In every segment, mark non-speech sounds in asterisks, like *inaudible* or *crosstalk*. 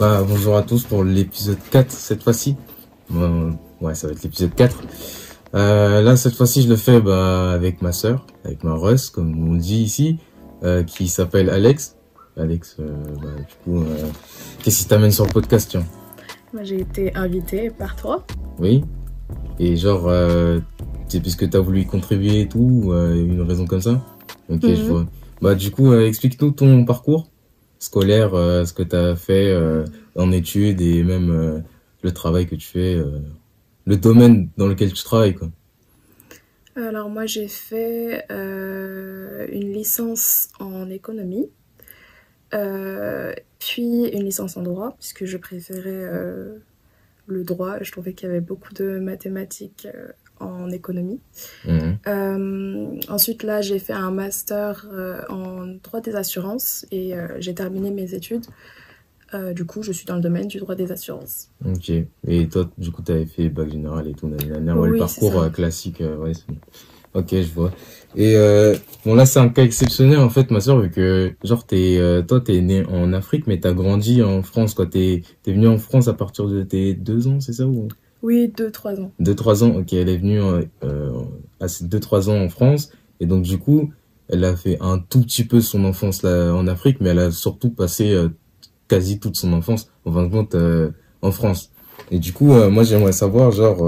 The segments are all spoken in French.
Bah, bonjour à tous pour l'épisode 4 cette fois-ci. Bon, ouais, ça va être l'épisode 4. Euh, là, cette fois-ci, je le fais bah, avec ma sœur, avec ma Russ, comme on dit ici, euh, qui s'appelle Alex. Alex, euh, bah, du coup, euh, qu'est-ce qui t'amène sur le podcast, tiens? Moi, j'ai été invitée par toi. Oui Et genre, euh, c'est puisque t'as voulu y contribuer et tout, euh, une raison comme ça? Ok, Mhm. je vois. Bah, du coup, euh, explique-nous ton parcours scolaire, euh, ce que t'as fait euh, en études et même euh, le travail que tu fais, le domaine dans lequel tu travailles, quoi. Alors, moi, j'ai fait une licence en économie, puis une licence en droit, puisque je préférais le droit. Je trouvais qu'il y avait beaucoup de mathématiques en économie. Mhm. Euh, ensuite, là, j'ai fait un master euh, en droit des assurances et euh, j'ai terminé mes études. Euh, du coup, je suis dans le domaine du droit des assurances. Ok. Et toi, du coup, t'avais fait bac général et tout, nanana. ouais, le Oui, parcours ça. euh, classique, euh, ouais. Ok, je vois. Et euh, bon, là, c'est un cas exceptionnel, en fait, ma soeur, vu que, genre, euh, toi, t'es né en Afrique, mais t'as grandi en France, quoi. T'es, t'es venu en France à partir de tes deux ans, c'est ça ou? Oui, deux, trois ans. deux, trois ans. Ok, elle est venue euh, euh, à ses deux, trois ans en France, et donc, du coup, elle a fait un tout petit peu son enfance là en Afrique, mais elle a surtout passé euh, quasi toute son enfance, en fin de en France. Et du coup, moi, j'aimerais savoir, genre,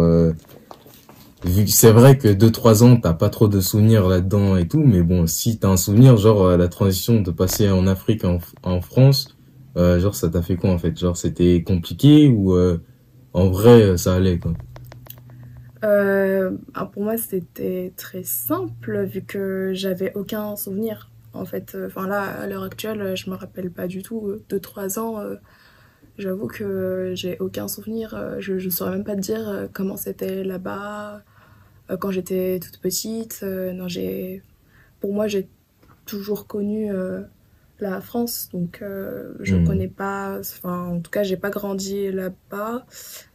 vu que c'est vrai que 2-3 ans, t'as pas trop de souvenirs là-dedans et tout, mais bon, si t'as un souvenir, genre, la transition de passer en Afrique en, en France, genre, ça t'a fait quoi, en fait? Genre, c'était compliqué ou, en vrai, euh, ça allait, quoi? Euh, ah, pour moi, c'était très simple vu que j'avais aucun souvenir. En fait, enfin là, à l'heure actuelle, je me rappelle pas du tout. euh, De trois ans, j'avoue que j'ai aucun souvenir. Je, je saurais même pas te dire comment c'était là-bas quand j'étais toute petite. Non, j'ai, pour moi, j'ai toujours connu la France, donc euh, je Mhm. connais pas. Enfin, en tout cas, j'ai pas grandi là-bas,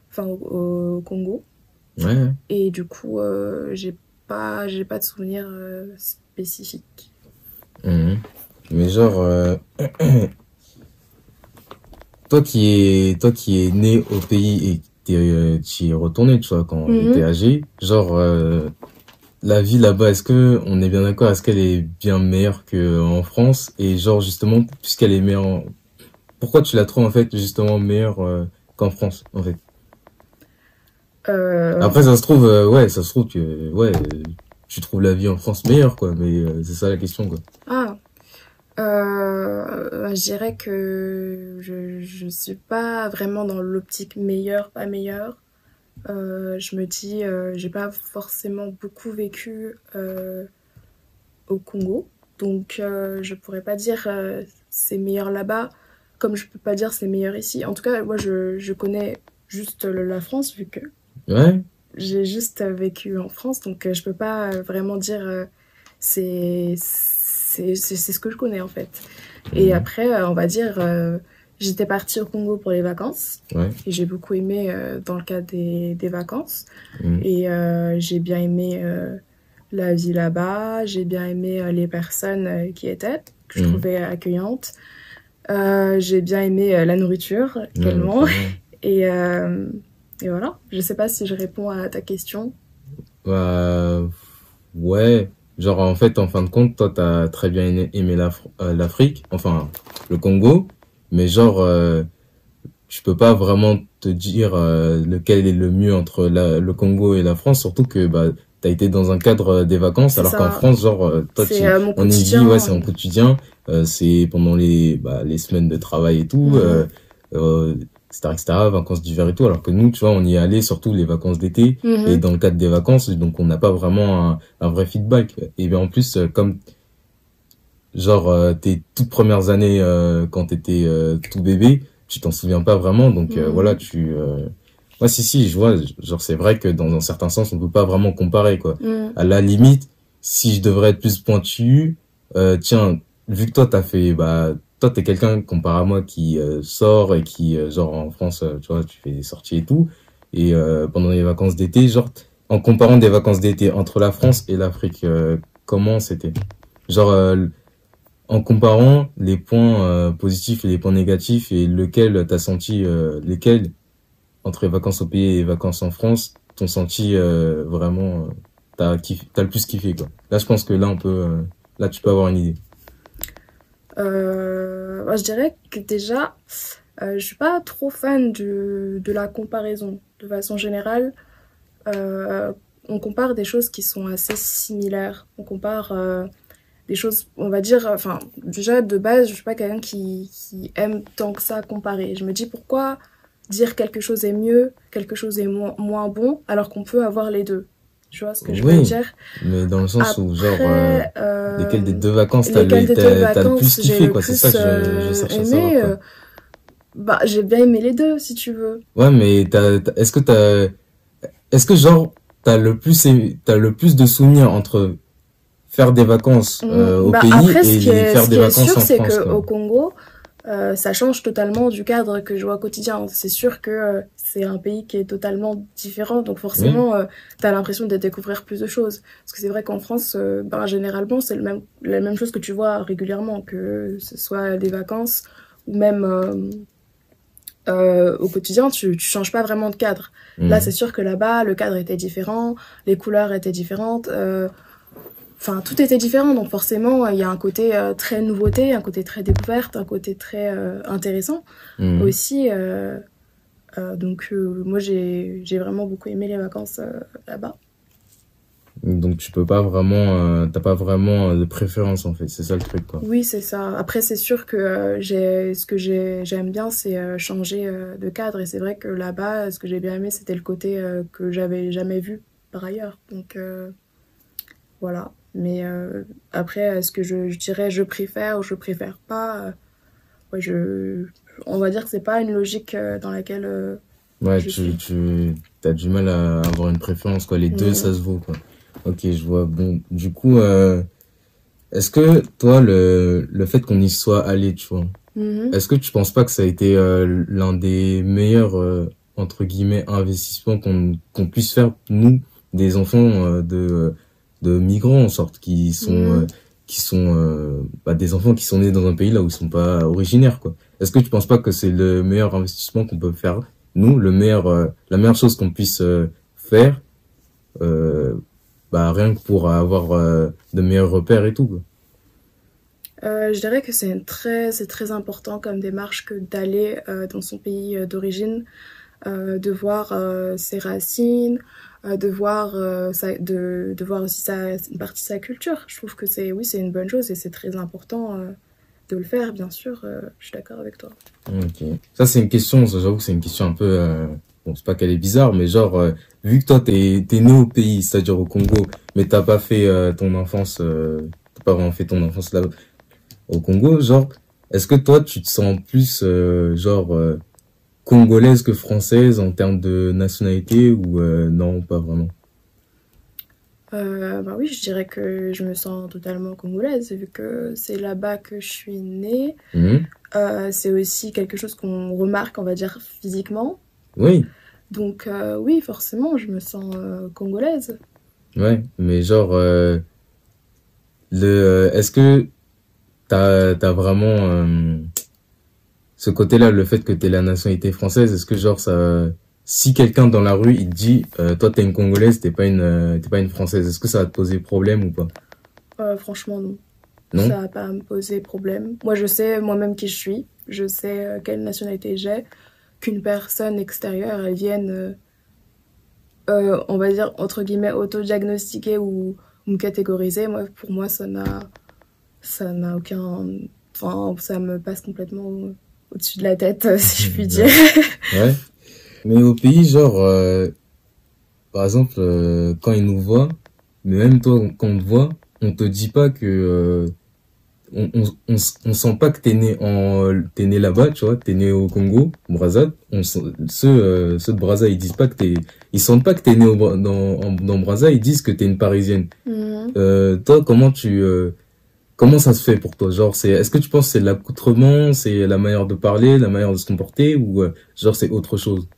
enfin au- au Congo. Ouais. Et du coup, euh, j'ai pas, j'ai pas de souvenirs euh, spécifiques. Mhm. Mais genre, *clears throat* toi qui es, toi qui es né au pays et tu es retourné, tu vois, quand Mhm. t'es âgé, genre, la vie là-bas, est-ce que, on est bien d'accord, est-ce qu'elle est bien meilleure qu'en France? Et genre, justement, puisqu'elle est meilleure, en- pourquoi tu la trouves, en fait, justement, meilleure, euh, qu'en France, en fait? Euh, Après, ça se trouve, euh, ouais, ça se trouve que, ouais, euh, tu trouves la vie en France meilleure, quoi, mais euh, c'est ça la question, quoi. ah, euh, je dirais que je, je suis pas vraiment dans l'optique meilleure, pas meilleure. Euh, je me dis, euh, j'ai pas forcément beaucoup vécu euh, au Congo, donc je pourrais pas dire c'est meilleur là-bas, comme je peux pas dire c'est meilleur ici. En tout cas, moi je, je connais juste la France vu que Ouais? j'ai juste vécu en France, donc je peux pas vraiment dire c'est c'est ce que je connais en fait. Et Mhm. après, on va dire, j'étais partie au Congo pour les vacances Ouais. et j'ai beaucoup aimé euh, dans le cadre des, des vacances. Mhm. Et euh, j'ai bien aimé euh, la vie là-bas, j'ai bien aimé les personnes qui étaient, que je Mhm. trouvais accueillantes. J'ai bien aimé la nourriture également. *laughs* Et, et voilà, je sais pas si je réponds à ta question. Bah, ouais. Genre, en fait, en fin de compte, toi, t'as très bien aimé aimé l'Af- l'Afrique, enfin, le Congo, mais genre, euh, tu peux pas vraiment te dire euh, lequel est le mieux entre la, le Congo et la France, surtout que, bah, t'as été dans un cadre euh, des vacances, alors qu'en France, genre, euh, toi, tu, euh, on y vit, ouais, c'est en quotidien, euh, c'est pendant les, bah, les semaines de travail et tout, euh, etc., etc., vacances d'hiver et tout, alors que nous, tu vois, on y est allé surtout les vacances d'été, Mhm. et dans le cadre des vacances, donc on n'a pas vraiment un, un vrai feedback. Et bien en plus, comme genre euh, tes toutes premières années euh, quand t'étais euh, tout bébé, tu t'en souviens pas vraiment, donc euh, Mhm. voilà, tu. Euh... Ouais, si si, je vois. Genre c'est vrai que dans un certain sens, on peut pas vraiment comparer quoi. Mhm. À la limite, si je devrais être plus pointu, euh, tiens, vu que toi t'as fait, bah toi t'es quelqu'un comparé à moi qui euh, sort et qui euh, genre en France, euh, tu vois, tu fais des sorties et tout, et euh, pendant les vacances d'été, genre en comparant des vacances d'été entre la France et l'Afrique, euh, comment c'était? Genre, euh, en comparant les points euh, positifs et les points négatifs et lequel t'as senti, euh, lesquels entre vacances au pays et vacances en France, t'ont senti euh, vraiment, t'as le plus kiffé quoi. Là, je pense que là on peut, là tu peux avoir une idée. Moi, je dirais que déjà, je suis pas trop fan de, de la comparaison. De façon générale, on compare des choses qui sont assez similaires. On compare des choses, on va dire, enfin, déjà de base, je suis pas quelqu'un qui, qui aime tant que ça comparer. Je me dis pourquoi dire quelque chose est mieux, quelque chose est moins, moins bon, alors qu'on peut avoir les deux? Tu vois ce que je veux dire? mais dans le sens où genre euh, euh, des deux vacances t'as le, le plus kiffé quoi. C'est ça que je, je cherche à aimé savoir quoi. euh, Bah, j'ai bien aimé les deux, si tu veux. Ouais, mais est-ce que t'as, est-ce que genre t'as le plus, aimé- t'as le plus de souvenirs entre faire des vacances euh, au Bah, pays après, et ce qui est, faire ce des qui est sûr, en c'est France, que au Congo, euh, ça change totalement du cadre que je vois au quotidien. C'est sûr que euh, c'est un pays qui est totalement différent, donc forcément, euh, t'as l'impression de découvrir plus de choses. Parce que c'est vrai qu'en France, ben, généralement, c'est le même, la même chose que tu vois régulièrement, que ce soit des vacances ou même au quotidien, tu, tu changes pas vraiment de cadre. Là, Mhm. c'est sûr que là-bas, le cadre était différent, les couleurs étaient différentes, enfin, tout était différent. Donc, forcément, il y a un côté euh, très nouveauté, un côté très découverte, un côté très euh, intéressant Mhm. aussi. euh, euh, donc, euh, moi, j'ai vraiment beaucoup aimé les vacances euh, là-bas. Donc tu peux pas vraiment, euh, t'as pas vraiment euh, de préférence en fait. C'est ça le truc quoi. Oui, c'est ça. Après, c'est sûr que euh, j'ai ce que j'ai j'aime bien, c'est euh, changer euh, de cadre. Et c'est vrai que là-bas, ce que j'ai bien aimé, c'était le côté euh, que j'avais jamais vu par ailleurs. Donc, euh, Voilà. Mais euh, après, est-ce que je, je dirais je préfère ou je préfère pas euh, ouais, je, On va dire que c'est pas une logique euh, dans laquelle. Ouais, Je tu, suis. tu as du mal à avoir une préférence, quoi. Les deux, ça se vaut, quoi. Ok, je vois. Bon, du coup, euh, est-ce que toi, le, le fait qu'on y soit allé, tu vois, mhm. est-ce que tu penses pas que ça a été euh, l'un des meilleurs, euh, entre guillemets, investissements qu'on qu'on puisse faire, nous, des enfants de, de migrants, en sorte, qui sont, Mhm. euh, qui sont euh, bah, des enfants qui sont nés dans un pays là où ils sont pas originaires, quoi. Est-ce que tu penses pas que c'est le meilleur investissement qu'on peut faire, nous, le meilleur, euh, la meilleure chose qu'on puisse faire, bah, rien que pour avoir de meilleurs repères et tout, quoi? Euh, je dirais que c'est très, c'est très important comme démarche que d'aller euh, dans son pays d'origine, de voir euh, ses racines, euh, de voir euh, de, de voir aussi une partie de sa culture. Je trouve que c'est, oui, une bonne chose et c'est très important euh, de le faire, bien sûr. euh, je suis d'accord avec toi. Ok. Ça, c'est une question, j'avoue que c'est une question un peu, euh, bon, c'est pas qu'elle est bizarre, mais genre, euh, vu que toi, t'es, t'es né au pays, c'est-à-dire au Congo, mais t'as pas fait euh, ton enfance, euh, t'as pas vraiment fait ton enfance là, au Congo, genre, est-ce que toi, tu te sens plus, euh, genre, euh, congolaise que française en termes de nationalité ou euh, non, pas vraiment? Euh, bah oui, je dirais que je me sens totalement congolaise vu que c'est là-bas que je suis née. Mhm. Euh, c'est aussi quelque chose qu'on remarque, on va dire, physiquement. Oui, Donc euh, oui, forcément, je me sens congolaise. ouais, mais genre, le, est-ce que t'as, t'as vraiment ce côté-là, le fait que t'aies la nationalité française, est-ce que genre ça, si quelqu'un dans la rue il te dit, euh, toi t'es une congolaise, t'es pas une, euh, t'es pas une française, est-ce que ça va te poser problème ou pas? Euh, franchement, non. Non? Ça va pas me poser problème. Moi, je sais moi-même qui je suis. Je sais euh, quelle nationalité j'ai. Qu'une personne extérieure, elle vienne, on va dire, entre guillemets, auto-diagnostiquer ou, ou me catégoriser. Moi, pour moi, ça n'a, ça n'a aucun... Enfin, ça me passe complètement au-dessus de la tête, euh, si je puis dire. *laughs* Ouais. Mais au pays, genre, euh, par exemple, euh, quand ils nous voient, mais même toi, quand on te voit, on te dit pas que, euh, on, on, on, sent pas que t'es né en, t'es né là-bas, tu vois, t'es né au Congo, Brazza. On, ceux, euh, ceux de Brazza, ils disent pas que t'es, ils sentent pas que t'es né au, dans, en- dans Brazza, ils disent que t'es une Parisienne. Mhm. Euh, toi, comment tu, euh, comment ça se fait pour toi? Genre, c'est, est-ce que tu penses que c'est l'accoutrement, c'est la manière de parler, la manière de se comporter, ou euh, genre c'est autre chose?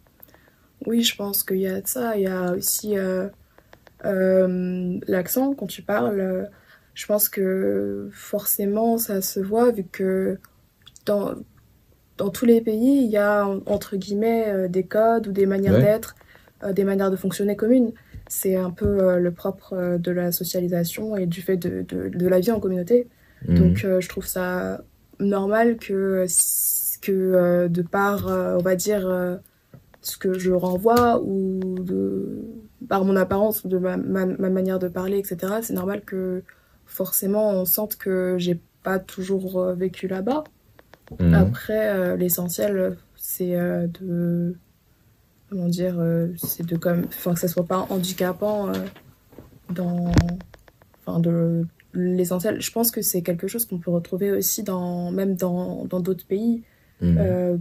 Oui, je pense qu'il y a de ça. Il y a aussi euh, euh, l'accent quand tu parles. je pense que forcément ça se voit vu que dans, dans tous les pays, il y a entre guillemets des codes ou des manières Ouais. d'être, des manières de fonctionner communes. C'est un peu euh, le propre euh, de la socialisation et du fait de, de, de la vie en communauté. Mhm. Donc euh, je trouve ça normal que, que de par, on va dire, ce que je renvoie ou de, par mon apparence, de ma, ma, ma manière de parler, etc., c'est normal que forcément on sente que j'ai pas toujours vécu là-bas. Mhm. Après, euh, l'essentiel, c'est euh, de. Comment dire euh, C'est de comme. Enfin, que ça soit pas handicapant euh, dans. Enfin, de. L'essentiel, je pense que c'est quelque chose qu'on peut retrouver aussi dans. Même dans dans d'autres pays. Mhm. Euh,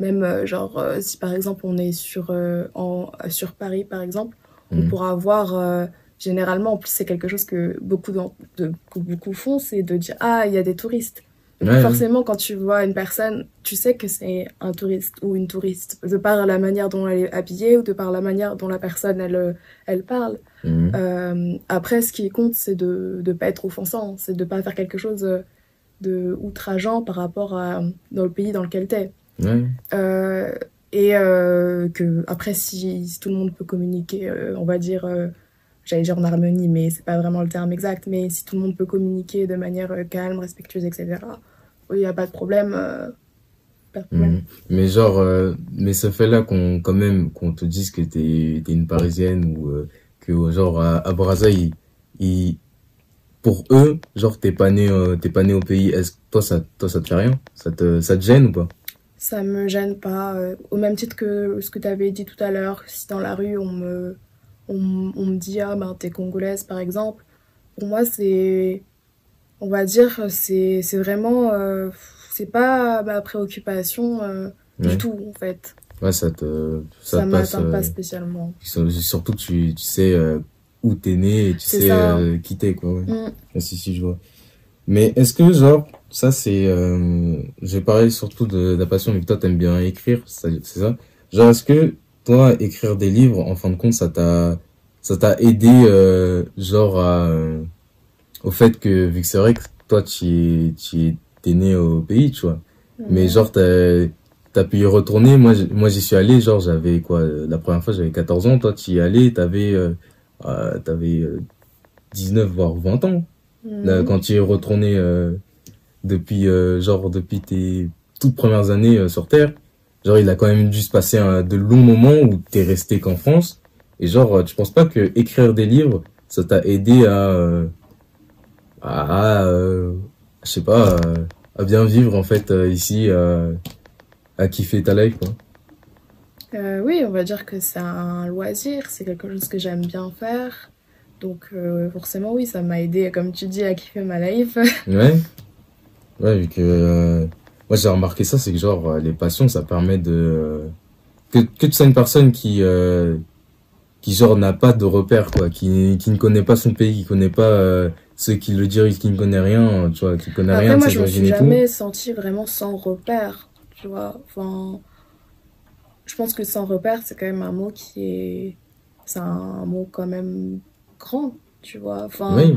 même, genre, euh, si par exemple on est sur, euh, en, sur Paris, par exemple, on Mhm. pourra avoir. généralement, en plus, c'est quelque chose que beaucoup, de, que beaucoup font, c'est de dire Ah, il y a des touristes. Ouais. forcément, quand tu vois une personne, tu sais que c'est un touriste ou une touriste, de par la manière dont elle est habillée ou de par la manière dont la personne elle, euh, elle parle. Mhm. Euh, après, ce qui compte, c'est de ne pas être offensant, c'est de pas faire quelque chose de outrageant par rapport à dans le pays dans lequel t'es. Ouais. Euh, et euh, que après, si, si tout le monde peut communiquer, on va dire, j'allais dire en harmonie, mais c'est pas vraiment le terme exact, mais si tout le monde peut communiquer de manière euh, calme, respectueuse, etc., il n'y a pas de problème. euh, pas de problème. Mhm. Mais genre, euh, mais ce fait-là qu'on quand même qu'on te dise que t'es t'es une Parisienne ou euh, que genre à, à Brazza, ils, ils- pour eux, genre t'es pas né t'es pas né au pays. Est-ce que toi ça toi ça te fait rien? Ça te ça te gêne ou pas? Ça me gêne pas. euh, au même titre que ce que tu avais dit tout à l'heure, si dans la rue on me, on, on me dit ah ben t'es congolaise par exemple, pour moi c'est, on va dire c'est c'est vraiment euh, c'est pas ma préoccupation euh, Ouais. du tout en fait. Ouais, ça te Ça, ça, m'atteint pas euh, spécialement. surtout tu tu sais où t'es né et tu sais qui t'es quoi. Ouais. Mm. Ah, si, si, je vois. Mais est-ce que, genre, ça, c'est. Euh, vais parler surtout de, de la passion, mais que toi, t'aimes bien écrire, c'est ça Genre, est-ce que, toi, écrire des livres, en fin de compte, ça t'a ça t'a aidé, euh, genre, à, euh, au fait que, vu que c'est vrai que toi, tu es, tu es, né au pays, tu vois. Mais genre, t'as t'as pu y retourner. Moi, moi j'y suis allé, genre, j'avais quoi euh, La première fois, j'avais 14 ans. Toi, tu y es allé, t'avais euh, euh, t'avais euh, 19, voire 20 ans. Là, quand tu es retourné euh, depuis, euh, genre, depuis tes toutes premières années euh, sur Terre, genre, il a quand même dû se passer un, de longs moments où t'es resté qu'en France. Et genre, euh, tu penses pas que écrire des livres, ça t'a aidé à, euh, à, euh, je sais pas, à, à bien vivre en fait euh, ici, euh, à kiffer ta life, quoi? Euh, oui, on va dire que c'est un loisir, c'est quelque chose que j'aime bien faire. Donc euh, forcément, oui, ça m'a aidé, comme tu dis, à kiffer ma life. Ouais. Ouais, vu que euh, moi j'ai remarqué ça, c'est que genre euh, les passions, ça permet de euh, que que tu sois une personne qui euh, qui genre n'a pas de repères quoi, qui qui ne connaît pas son pays, qui connaît pas euh, ceux qui le dirigent, qui ne connaît rien, tu vois, qui connaît Après, rien de moi, je me suis jamais sentie vraiment sans repère, tu vois. Enfin, je pense que sans repère, c'est quand même un mot qui est... C'est un mot quand même grand, tu vois. Enfin, Oui.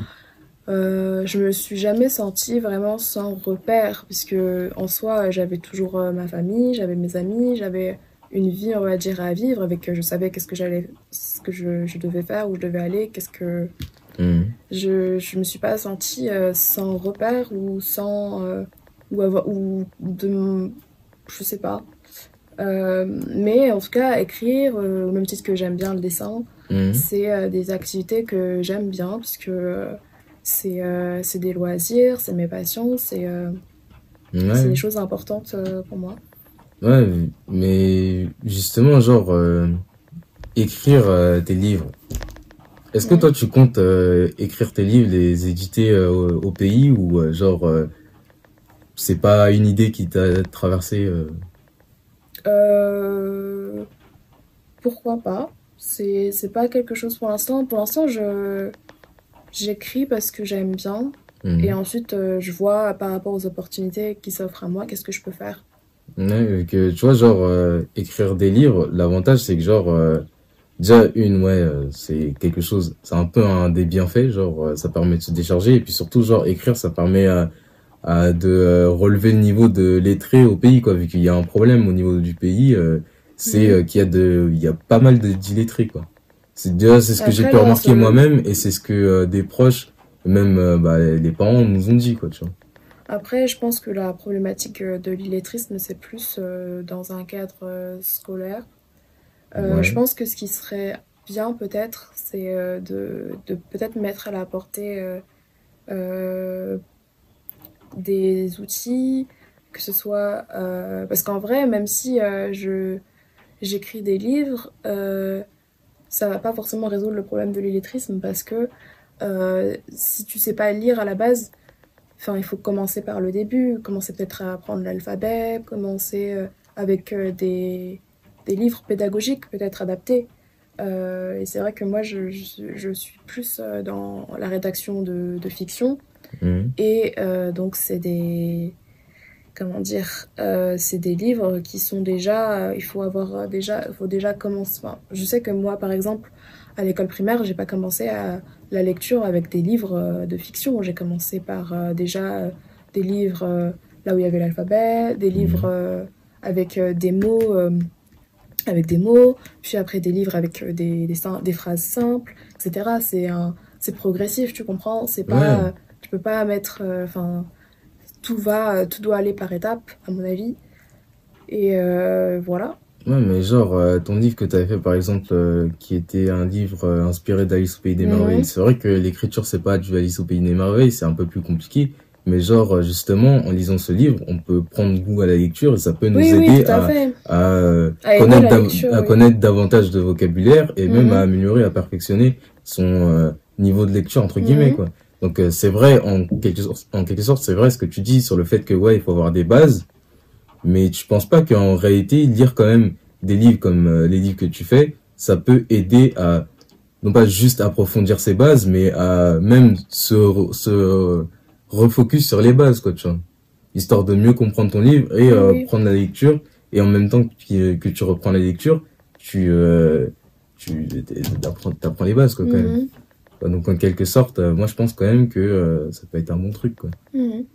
Euh, je me suis jamais sentie vraiment sans repère, puisque en soi, j'avais toujours euh, ma famille, j'avais mes amis, j'avais une vie, on va dire, à vivre, avec euh, je savais qu'est-ce que j'allais, ce que je, je devais faire, où je devais aller, qu'est-ce que Mhm. je je me suis pas sentie euh, sans repère ou sans euh, ou avoir ou de je sais pas mais en tout cas écrire au même titre que j'aime bien le dessin Mhm. c'est des activités que j'aime bien puisque c'est euh, c'est des loisirs c'est mes passions c'est euh, Ouais. des choses importantes euh, pour moi Ouais, mais justement, genre, euh, écrire tes livres. Est-ce que Ouais. toi, tu comptes écrire tes livres, les éditer au, pays ou genre, c'est pas une idée qui t'a traversé pourquoi pas? C'est c'est pas quelque chose pour l'instant pour l'instant je j'écris parce que j'aime bien mhm. Et ensuite, euh, je vois par rapport aux opportunités qui s'offrent à moi, qu'est-ce que je peux faire. Ouais, que tu vois, genre, euh, écrire des livres, l'avantage, c'est que, genre, euh, Déjà, une, ouais, c'est quelque chose, c'est un peu un des bienfaits, genre, ça permet de se décharger, et puis surtout, genre, écrire, ça permet à, de relever le niveau de lettré au pays, quoi, vu qu'il y a un problème au niveau du pays, c'est Mhm. qu'il y a de, il y a pas mal de d'illettrés, quoi. C'est déjà, c'est ce que j'ai pu remarquer moi-même, et c'est ce que euh, des proches, même euh, bah, les parents nous ont dit, quoi, tu vois. Après, je pense que la problématique euh, de l'illettrisme, c'est plus euh, dans un cadre scolaire. Ouais. Je pense que ce qui serait bien peut-être, c'est de, de peut-être mettre à la portée des outils, que ce soit... parce qu'en vrai, même si je, j'écris des livres, ça va pas forcément résoudre le problème de l'illettrisme parce que euh, si tu sais pas lire à la base, enfin, il faut commencer par le début, commencer peut-être à apprendre l'alphabet, commencer euh, avec euh, des, des livres pédagogiques peut-être adaptés. Euh, et c'est vrai que moi, je, je, je suis plus dans la rédaction de, de fiction. Mhm. Et euh, donc, c'est des. Comment dire euh, C'est des livres qui sont déjà. euh, il faut avoir euh, déjà. Il faut déjà commencer. enfin, je sais que moi, par exemple, à l'école primaire, j'ai pas commencé à la lecture avec des livres de fiction. J'ai commencé par euh, déjà des livres là où il y avait l'alphabet, des livres avec des mots. avec des mots, puis après des livres avec des, des, phrases simples, etc. C'est progressif, tu comprends C'est pas, Ouais. tu peux pas mettre, enfin, tout va, tout doit aller par étapes, à mon avis. Et euh, voilà. Ouais, mais genre, euh, ton livre que tu avais fait, par exemple, euh, qui était un livre inspiré d'Alice au Pays des. Merveilles, c'est vrai que l'écriture, c'est pas du Alice au Pays des Merveilles, c'est un peu plus compliqué. Mais genre, justement, en lisant ce livre, on peut prendre goût à la lecture et ça peut nous Oui, aider oui, à à, fait. à, À aimer connaître, la dav- lecture, à oui. connaître davantage de vocabulaire et même Mhm. à améliorer, à perfectionner son niveau de lecture, entre guillemets, Mhm. quoi. Donc, euh, c'est vrai, en quelque, sorte, en quelque sorte, c'est vrai ce que tu dis sur le fait que, ouais, il faut avoir des bases, mais tu penses pas qu'en réalité, lire quand même des livres comme euh, les livres que tu fais, ça peut aider à, non pas juste approfondir ses bases, mais à même se, se refocus sur les bases, quoi, tu vois. Histoire de mieux comprendre ton livre et euh, Oui. prendre la lecture, et en même temps que, tu- que tu reprends la lecture, tu, euh, tu t'apprends, t'apprends les bases, quoi, quand même. Mhm. Donc, en quelque sorte, euh, moi, je pense quand même que euh, ça peut être un bon truc, quoi. Mhm.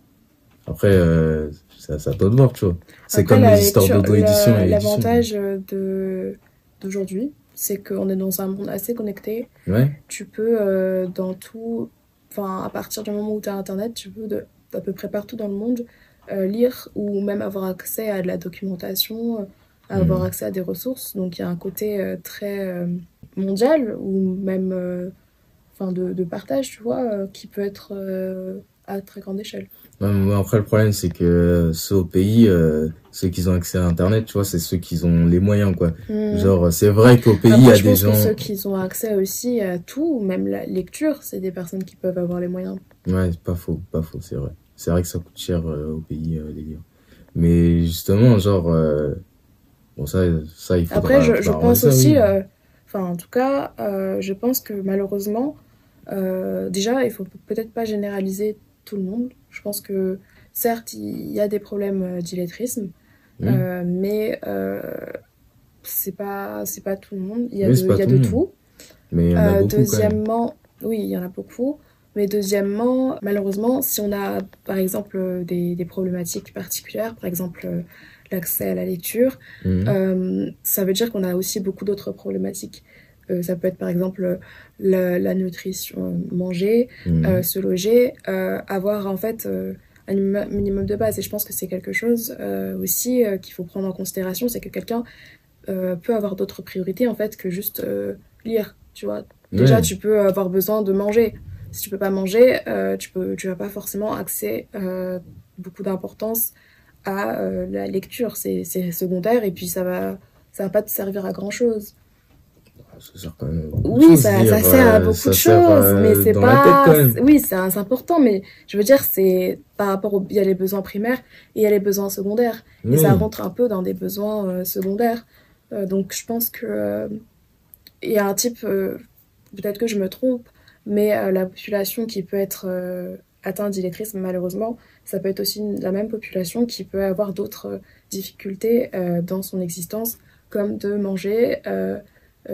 Après, euh, c'est à toi de voir, tu vois. C'est comme les histoires d'auto-édition la- et édition. L'avantage de d'aujourd'hui, c'est qu'on est dans un monde assez connecté. Ouais, Tu peux, euh, dans tout, enfin, à partir du moment où tu as Internet, tu peux de, à peu près partout dans le monde euh, lire ou même avoir accès à de la documentation, euh, à avoir Mhm. accès à des ressources. Donc il y a un côté euh, très euh, mondial ou même euh, enfin, de, de partage, tu vois, euh, qui peut être euh, à très grande échelle. Ouais, après, le problème, c'est que ceux au pays, euh, ceux qui ont accès à Internet, tu vois, c'est ceux qui ont les moyens, quoi. Mhm. Genre, c'est vrai qu'au pays, il y a je des pense gens... que ceux qui ont accès aussi à tout, même la lecture, c'est des personnes qui peuvent avoir les moyens. Ouais, c'est pas faux, pas faux, c'est vrai. C'est vrai que ça coûte cher au pays, les livres. Mais justement, genre... Bon, ça, ça il faudra... Après, je, pense ça, aussi, oui. enfin, en tout cas, je pense que malheureusement, euh, déjà, il faut peut-être pas généraliser tout le monde. Je pense que certes, il y a des problèmes euh, d'illettrisme, euh, mais c'est pas, c'est pas tout le monde. Il y a Oui, de, il y a tout de tout. Mais il y en a beaucoup, deuxièmement, oui, il y en a beaucoup. Mais deuxièmement, malheureusement, si on a par exemple des, des problématiques particulières, par exemple l'accès à la lecture, Mhm. euh, ça veut dire qu'on a aussi beaucoup d'autres problématiques. Euh, ça peut être par exemple la, la nutrition, manger, Mhm. euh, se loger, euh, avoir en fait un minimum de base. Et je pense que c'est quelque chose aussi qu'il faut prendre en considération, c'est que quelqu'un peut avoir d'autres priorités en fait que juste lire. Tu vois, déjà Ouais. tu peux avoir besoin de manger. Si tu peux pas manger, tu peux, tu n'as pas forcément accès euh, beaucoup d'importance à euh, la lecture. C'est c'est secondaire et puis ça va, ça va pas te servir à grand chose. Ça sert quand même à beaucoup de Oui, ça, sert à euh, beaucoup ça de choses, euh, mais c'est pas. Oui, c'est important, mais je veux dire, c'est par rapport. Il y a les besoins primaires et il y a les besoins secondaires. Et ça rentre un peu dans des besoins euh, secondaires. Euh, donc je pense que. euh, il y a un type. Peut-être que je me trompe, mais la population qui peut être atteinte d'illettrisme, malheureusement, ça peut être aussi une- la même population qui peut avoir d'autres difficultés dans son existence, comme de manger,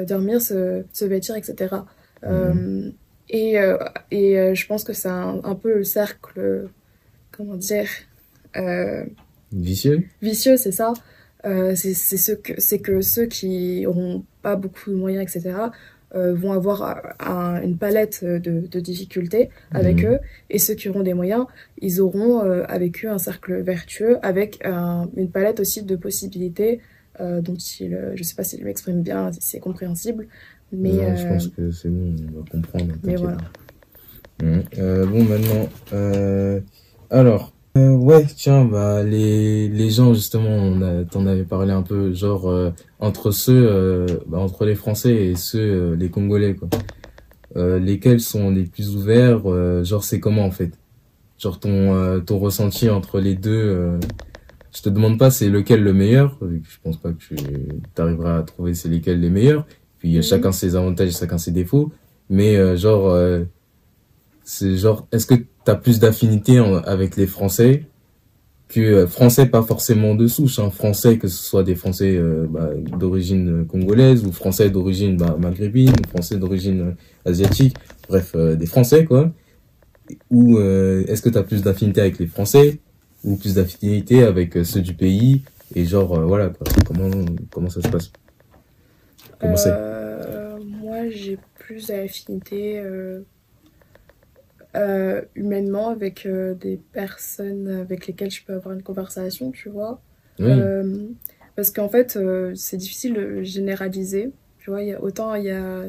dormir, se, se, vêtir, etc. Mmh. et et je pense que c'est un, un, peu le cercle, comment dire Vicieux Vicieux, c'est ça. c'est ce que, que ceux qui n'auront pas beaucoup de moyens, etc., euh, vont avoir une palette de, de difficultés avec mhm. eux. Et ceux qui auront des moyens, ils auront euh, avec eux un cercle vertueux avec une palette aussi de possibilités euh, dont il, je ne sais pas s'il m'exprime bien, si c'est compréhensible. Mais, je pense que c'est bon, on va comprendre. Mais voilà. Mhm. bon, maintenant, alors, euh, ouais, tiens, bah les les gens justement, on t'en avais parlé un peu, genre euh, entre ceux, euh, bah, entre les Français et ceux les Congolais quoi. lesquels sont les plus ouverts, genre c'est comment en fait, genre ton ton ressenti entre les deux. Je te demande pas c'est lequel le meilleur, je pense pas que tu arriveras à trouver c'est lesquels les meilleurs. Puis mhm. chacun ses avantages, chacun ses défauts, mais genre c'est genre, est-ce que tu as plus d'affinité avec les Français que euh, Français pas forcément de souche, hein, Français que ce soit des Français euh, bah, d'origine congolaise ou Français d'origine bah, maghrébine ou Français d'origine euh, asiatique, bref, des Français quoi. Ou est-ce que tu as plus d'affinité avec les Français ou plus d'affinité avec ceux du pays et genre voilà quoi, comment comment ça se passe? Comment c'est? Moi j'ai plus d'affinité euh, humainement avec euh, des personnes avec lesquelles je peux avoir une conversation, tu vois. Euh, parce qu'en fait, c'est difficile de généraliser. Tu vois, y a, autant il y a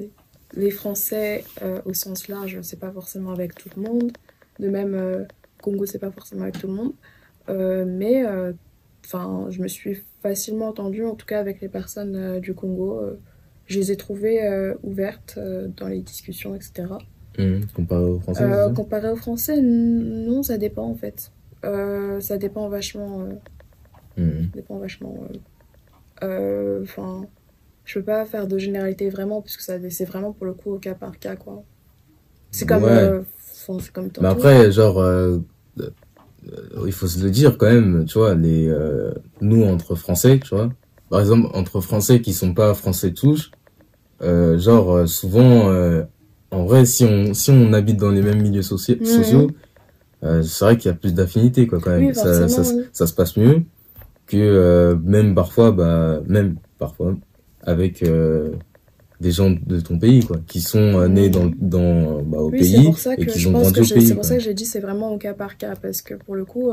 les Français au sens large, c'est pas forcément avec tout le monde. De même, Congo, c'est pas forcément avec tout le monde. Mais enfin, je me suis facilement entendue, en tout cas avec les personnes du Congo. je les ai trouvées ouvertes dans les discussions, etc. Mmh, comparé au français euh, Comparé au français, non, ça dépend en fait. Euh, ça dépend vachement. Euh, mmh. dépend vachement. Enfin, je peux pas faire de généralité vraiment, puisque ça, c'est vraiment pour le coup au cas par cas, quoi. C'est comme. c'est comme Mais après, genre. Il faut se le dire quand même, tu vois, les, nous entre français, tu vois. Par exemple, entre français qui sont pas français tous, genre, souvent en vrai, si on, si on habite dans les mêmes milieux sociaux, euh, c'est vrai qu'il y a plus d'affinité, quoi, quand même. ça, ça, ça, se passe mieux que euh, même parfois, bah, même parfois, avec euh, des gens de ton pays, quoi, qui sont nés dans, dans, bah, au pays et qui ont grandi au pays. C'est pour ça que j'ai dit c'est vraiment au cas par cas, parce que pour le coup,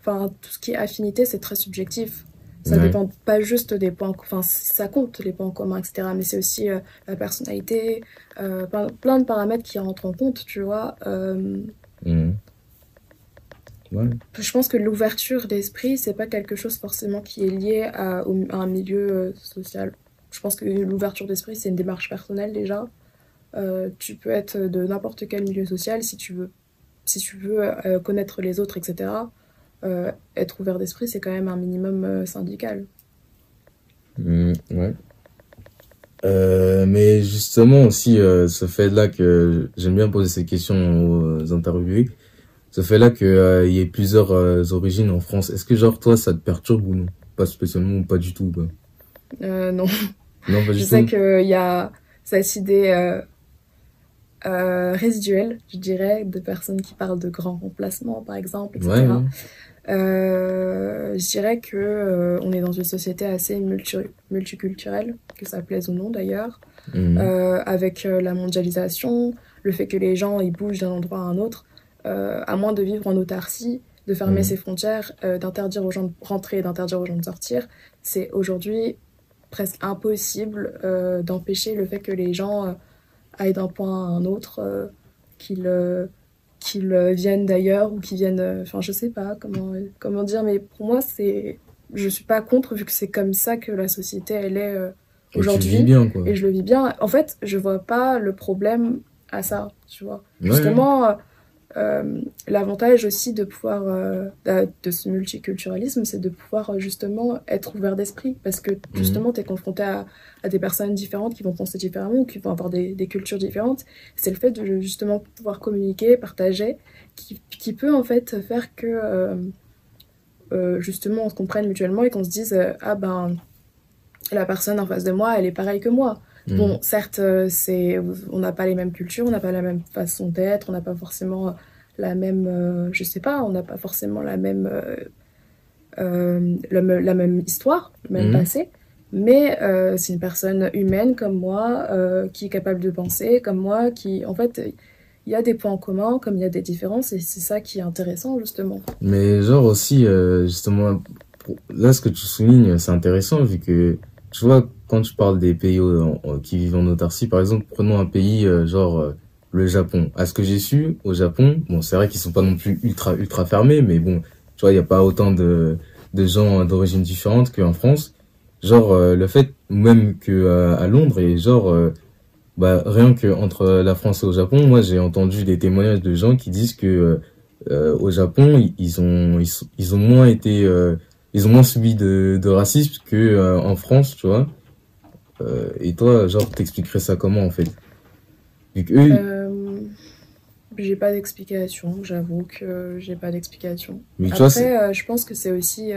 enfin, tout ce qui est affinité, c'est très subjectif. Ça dépend pas juste des points, enfin ça compte les points communs, etc. Mais c'est aussi euh, la personnalité, euh, plein, de paramètres qui rentrent en compte, tu vois. Euh. Ouais. Je pense que l'ouverture d'esprit, c'est pas quelque chose forcément qui est lié à, un milieu social. Je pense que l'ouverture d'esprit, c'est une démarche personnelle déjà. tu peux être de n'importe quel milieu social si tu veux, si tu veux connaître les autres, etc. Euh, être ouvert d'esprit, c'est quand même un minimum euh, syndical. Mmh, ouais. Euh, mais justement aussi, ce fait-là que j'aime bien poser ces questions aux interviewés, ce fait-là qu'il y ait plusieurs origines en France, est-ce que genre toi ça te perturbe ou non? Pas spécialement ou pas du tout quoi? non. Non, pas du je sais qu'il y a cette idée résiduelle, je dirais, de personnes qui parlent de grands remplacements par exemple, etc. Euh, je dirais que euh, on est dans une société assez multiculturelle, que ça plaise ou non d'ailleurs, mhm. euh, avec la mondialisation, le fait que les gens ils bougent d'un endroit à un autre, à moins de vivre en autarcie, de fermer mhm. ses frontières, d'interdire aux gens de rentrer, d'interdire aux gens de sortir, c'est aujourd'hui presque impossible d'empêcher le fait que les gens aillent d'un point à un autre, qu'ils qu'ils euh, viennent d'ailleurs ou qu'ils viennent euh, enfin je sais pas comment comment dire mais pour moi c'est je suis pas contre vu que c'est comme ça que la société elle est euh, aujourd'hui. et, je le vis bien. En fait je vois pas le problème à ça tu vois. Justement euh, l'avantage aussi de pouvoir euh, de ce multiculturalisme c'est de pouvoir euh, justement être ouvert d'esprit. Parce que mhm. justement tu es confronté à, à, des personnes différentes qui vont penser différemment ou qui vont avoir des, des cultures différentes. C'est le fait de justement pouvoir communiquer partager qui, qui peut en fait faire que justement on se comprenne mutuellement et qu'on se dise ah ben la personne en face de moi elle est pareille que moi Mmh. Bon, certes, euh, c'est, on n'a pas les mêmes cultures, on n'a pas la même façon d'être, on n'a pas forcément la même, euh, je sais pas, on n'a pas forcément la même, euh, la, même histoire, le même mmh. passé. Mais c'est une personne humaine comme moi, qui est capable de penser, comme moi, qui, en fait, il y a des points en commun, comme il y a des différences, et c'est ça qui est intéressant, justement. Mais genre aussi, justement, là, ce que tu soulignes, c'est intéressant, vu que, tu vois, quand tu parles des pays qui vivent en autarcie, par exemple, prenons un pays euh, genre euh, le Japon. À ce que j'ai su, au Japon, bon, c'est vrai qu'ils sont pas non plus ultra ultra fermés, mais bon, tu vois, il y a pas autant de gens d'origine différente qu'en France. Genre euh, le fait même que à Londres et genre bah rien que entre la France et au Japon, moi j'ai entendu des témoignages de gens qui disent que au Japon, ils ont ils, ont moins été ils ont moins subi de, de racisme que en France, tu vois. Euh, et toi, genre, t'expliquerais ça comment en fait? Vu que eux... euh, J'ai pas d'explication, j'avoue que j'ai pas d'explication. Après, euh, je pense que c'est aussi.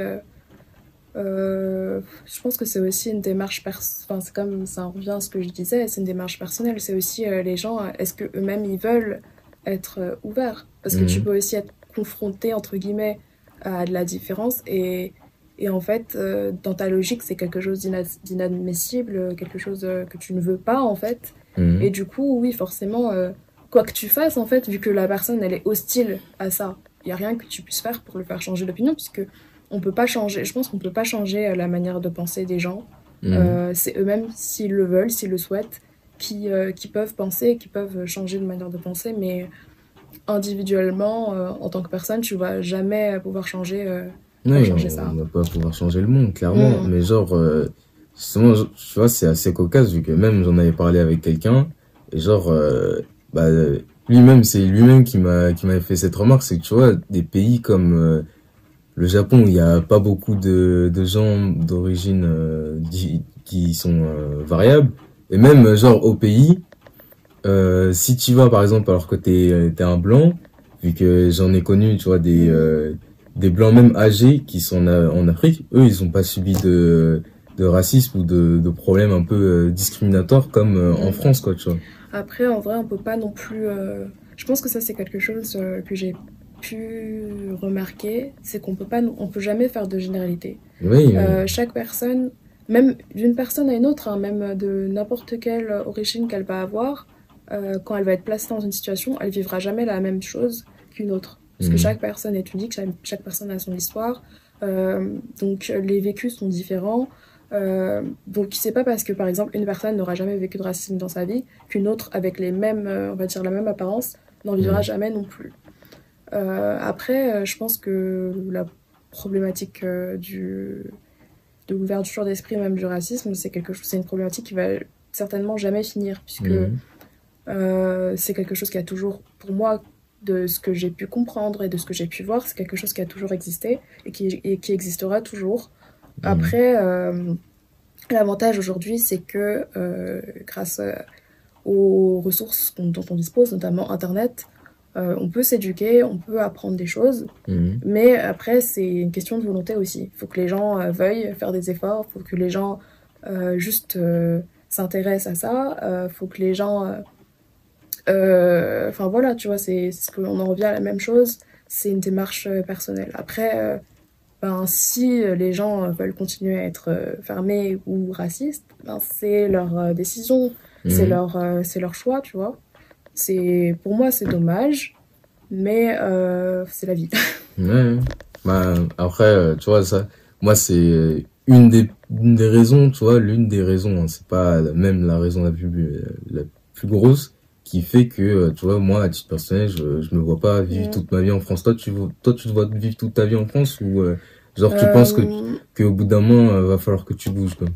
Je pense que c'est aussi une démarche enfin c'est comme ça revient à ce que je disais c'est une démarche personnelle c'est aussi les gens est-ce que eux-mêmes ils veulent être ouverts? Parce que tu mhm. peux aussi être confronté entre guillemets à de la différence et et en fait, euh, dans ta logique, c'est quelque chose d'inadmissible, quelque chose euh, que tu ne veux pas, en fait. Mhm. Et du coup, oui, forcément, euh, quoi que tu fasses, en fait, vu que la personne, elle est hostile à ça, il n'y a rien que tu puisses faire pour lui faire changer d'opinion, puisque on peut pas changer, je pense qu'on peut pas changer la manière de penser des gens. Mhm. c'est eux-mêmes, s'ils le veulent, s'ils le souhaitent, qui, qui peuvent penser, qui peuvent changer de manière de penser, mais individuellement, en tant que personne, tu vas jamais pouvoir changer oui, on, on va pas pouvoir changer le monde, clairement. Mm. Mais genre, euh, justement, tu vois, c'est assez cocasse vu que même j'en avais parlé avec quelqu'un et genre, euh, bah, lui-même, c'est lui-même qui m'a qui m'avait fait cette remarque, c'est que tu vois, des pays comme euh, le Japon, il y a pas beaucoup de de gens d'origine qui sont variables, et même genre au pays, si tu vas par exemple alors que t'es es un blanc, vu que j'en ai connu, tu vois, des des blancs même âgés qui sont en Afrique, eux, ils n'ont pas subi de, de racisme ou de, de problèmes un peu euh, discriminatoires comme euh, en France, quoi, tu vois. Après, en vrai, on peut pas non plus. Euh, je pense que ça, c'est quelque chose que j'ai pu remarquer, c'est qu'on peut pas, on peut jamais faire de généralité. Oui. chaque personne, même d'une personne à une autre, hein, même de n'importe quelle origine qu'elle va avoir, quand elle va être placée dans une situation, elle vivra jamais la même chose qu'une autre. Parce que mm. chaque personne est unique, chaque, personne a son histoire. Euh, donc les vécus sont différents. Euh, donc c'est pas parce que par exemple une personne n'aura jamais vécu de racisme dans sa vie qu'une autre avec les mêmes, euh, on va dire la même apparence, n'en vivra mm. jamais non plus. Euh, après, je pense que la problématique du, de l'ouverture d'esprit, même du racisme, c'est quelque chose, c'est une problématique qui va certainement jamais finir puisque mm. c'est quelque chose qui a toujours, pour moi, de ce que j'ai pu comprendre et de ce que j'ai pu voir, c'est quelque chose qui a toujours existé et qui, qui existera toujours. Mhm. Après, euh, l'avantage aujourd'hui, c'est que euh, grâce euh, aux ressources dont on dispose, notamment Internet, on peut s'éduquer, on peut apprendre des choses, mhm. mais après, c'est une question de volonté aussi. Il faut que les gens veuillent faire des efforts, il faut que les gens juste s'intéressent à ça, il faut que les gens enfin voilà, tu vois, c'est ce qu'on en revient à la même chose. C'est une démarche euh, personnelle. Après, euh, ben, si les gens veulent continuer à être fermés ou racistes, ben, c'est leur décision, c'est mhm. leur, c'est leur choix, tu vois. C'est, pour moi, c'est dommage, mais c'est la vie. *laughs* Ouais. Bah, après, tu vois, ça, moi, c'est une des, une des raisons, tu vois, l'une des raisons, hein, c'est pas même la raison la plus, la plus grosse, qui fait que, euh, tu vois, moi, à titre personnel, je, je me vois pas vivre mm. toute ma vie en France. Toi, tu, toi, tu te vois vivre toute ta vie en France ou, euh, genre, tu penses que, euh, qu'au bout d'un moment, va falloir que tu bouges, quoi?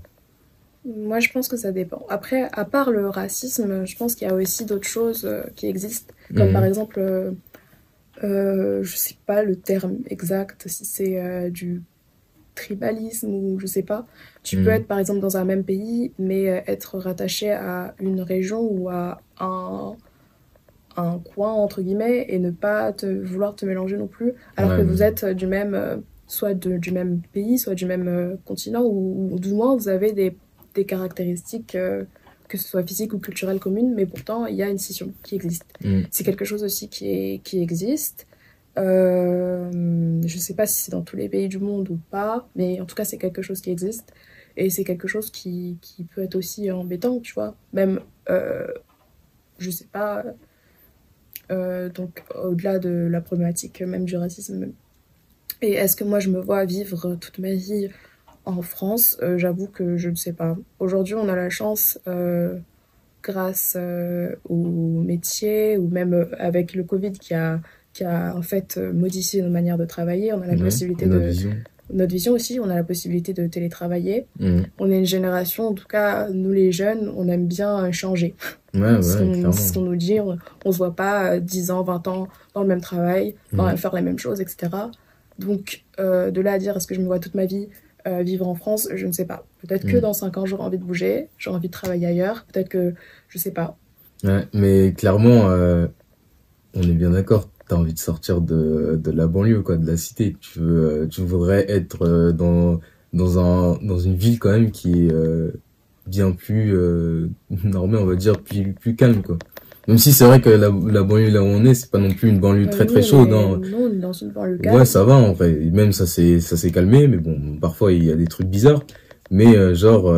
Moi, je pense que ça dépend. Après, à part le racisme, je pense qu'il y a aussi d'autres choses qui existent, comme par mm. exemple, euh, je sais pas le terme exact, si c'est du tribalisme ou je sais pas. Tu peux hmm. être par exemple dans un même pays, mais euh, être rattaché à une région ou à un, un coin entre guillemets et ne pas te, vouloir te mélanger non plus, alors que vous êtes du même, euh, soit du même pays, soit du même euh, continent, ou, du moins vous avez des, des caractéristiques que ce soit physique ou culturelle commune, mais pourtant il y a une scission qui existe. Mm. C'est quelque chose aussi qui, est, qui existe. Euh, je ne sais pas si c'est dans tous les pays du monde ou pas, mais en tout cas c'est quelque chose qui existe. Et c'est quelque chose qui, qui, peut être aussi embêtant, tu vois. Même, euh, je sais pas, euh, donc au-delà de la problématique même du racisme. Et est-ce que moi je me vois vivre toute ma vie en France, euh, j'avoue que je ne sais pas. Aujourd'hui, on a la chance, euh, grâce euh, au métier ou même avec le Covid qui a, qui a en fait modifié nos manières de travailler, on a la Ouais, possibilité de... Notre vision aussi, on a la possibilité de télétravailler. Mm. On est une génération, en tout cas, nous les jeunes, on aime bien changer. Ouais, ce qu'on- nous dit. On, on se voit pas euh, 10 ans, 20 ans dans le même travail, dans- Mhm. faire les mêmes choses, etc. Donc, euh, de là à dire est-ce que je me vois toute ma vie euh, vivre en France, je ne sais pas. Peut-être que Mhm. dans 5 ans, j'aurai envie de bouger, j'aurai envie de travailler ailleurs. Peut-être que, je sais pas. Ouais, mais clairement, euh, on est bien d'accord. T'as envie de sortir de, de la banlieue, quoi, de la cité. Tu veux, euh, tu voudrais être euh, dans, dans un, dans une ville quand même qui est euh, bien plus euh, *laughs* normée, on va dire, plus, plus calme, quoi. Même si c'est vrai que la, la banlieue là où on est, c'est pas non plus une banlieue très très chaude. hein. est- nous, on est dans une banlieue Ouais, ça va en vrai. Même ça s'est ça s'est calmé, mais bon, parfois il y a des trucs bizarres. Mais euh, genre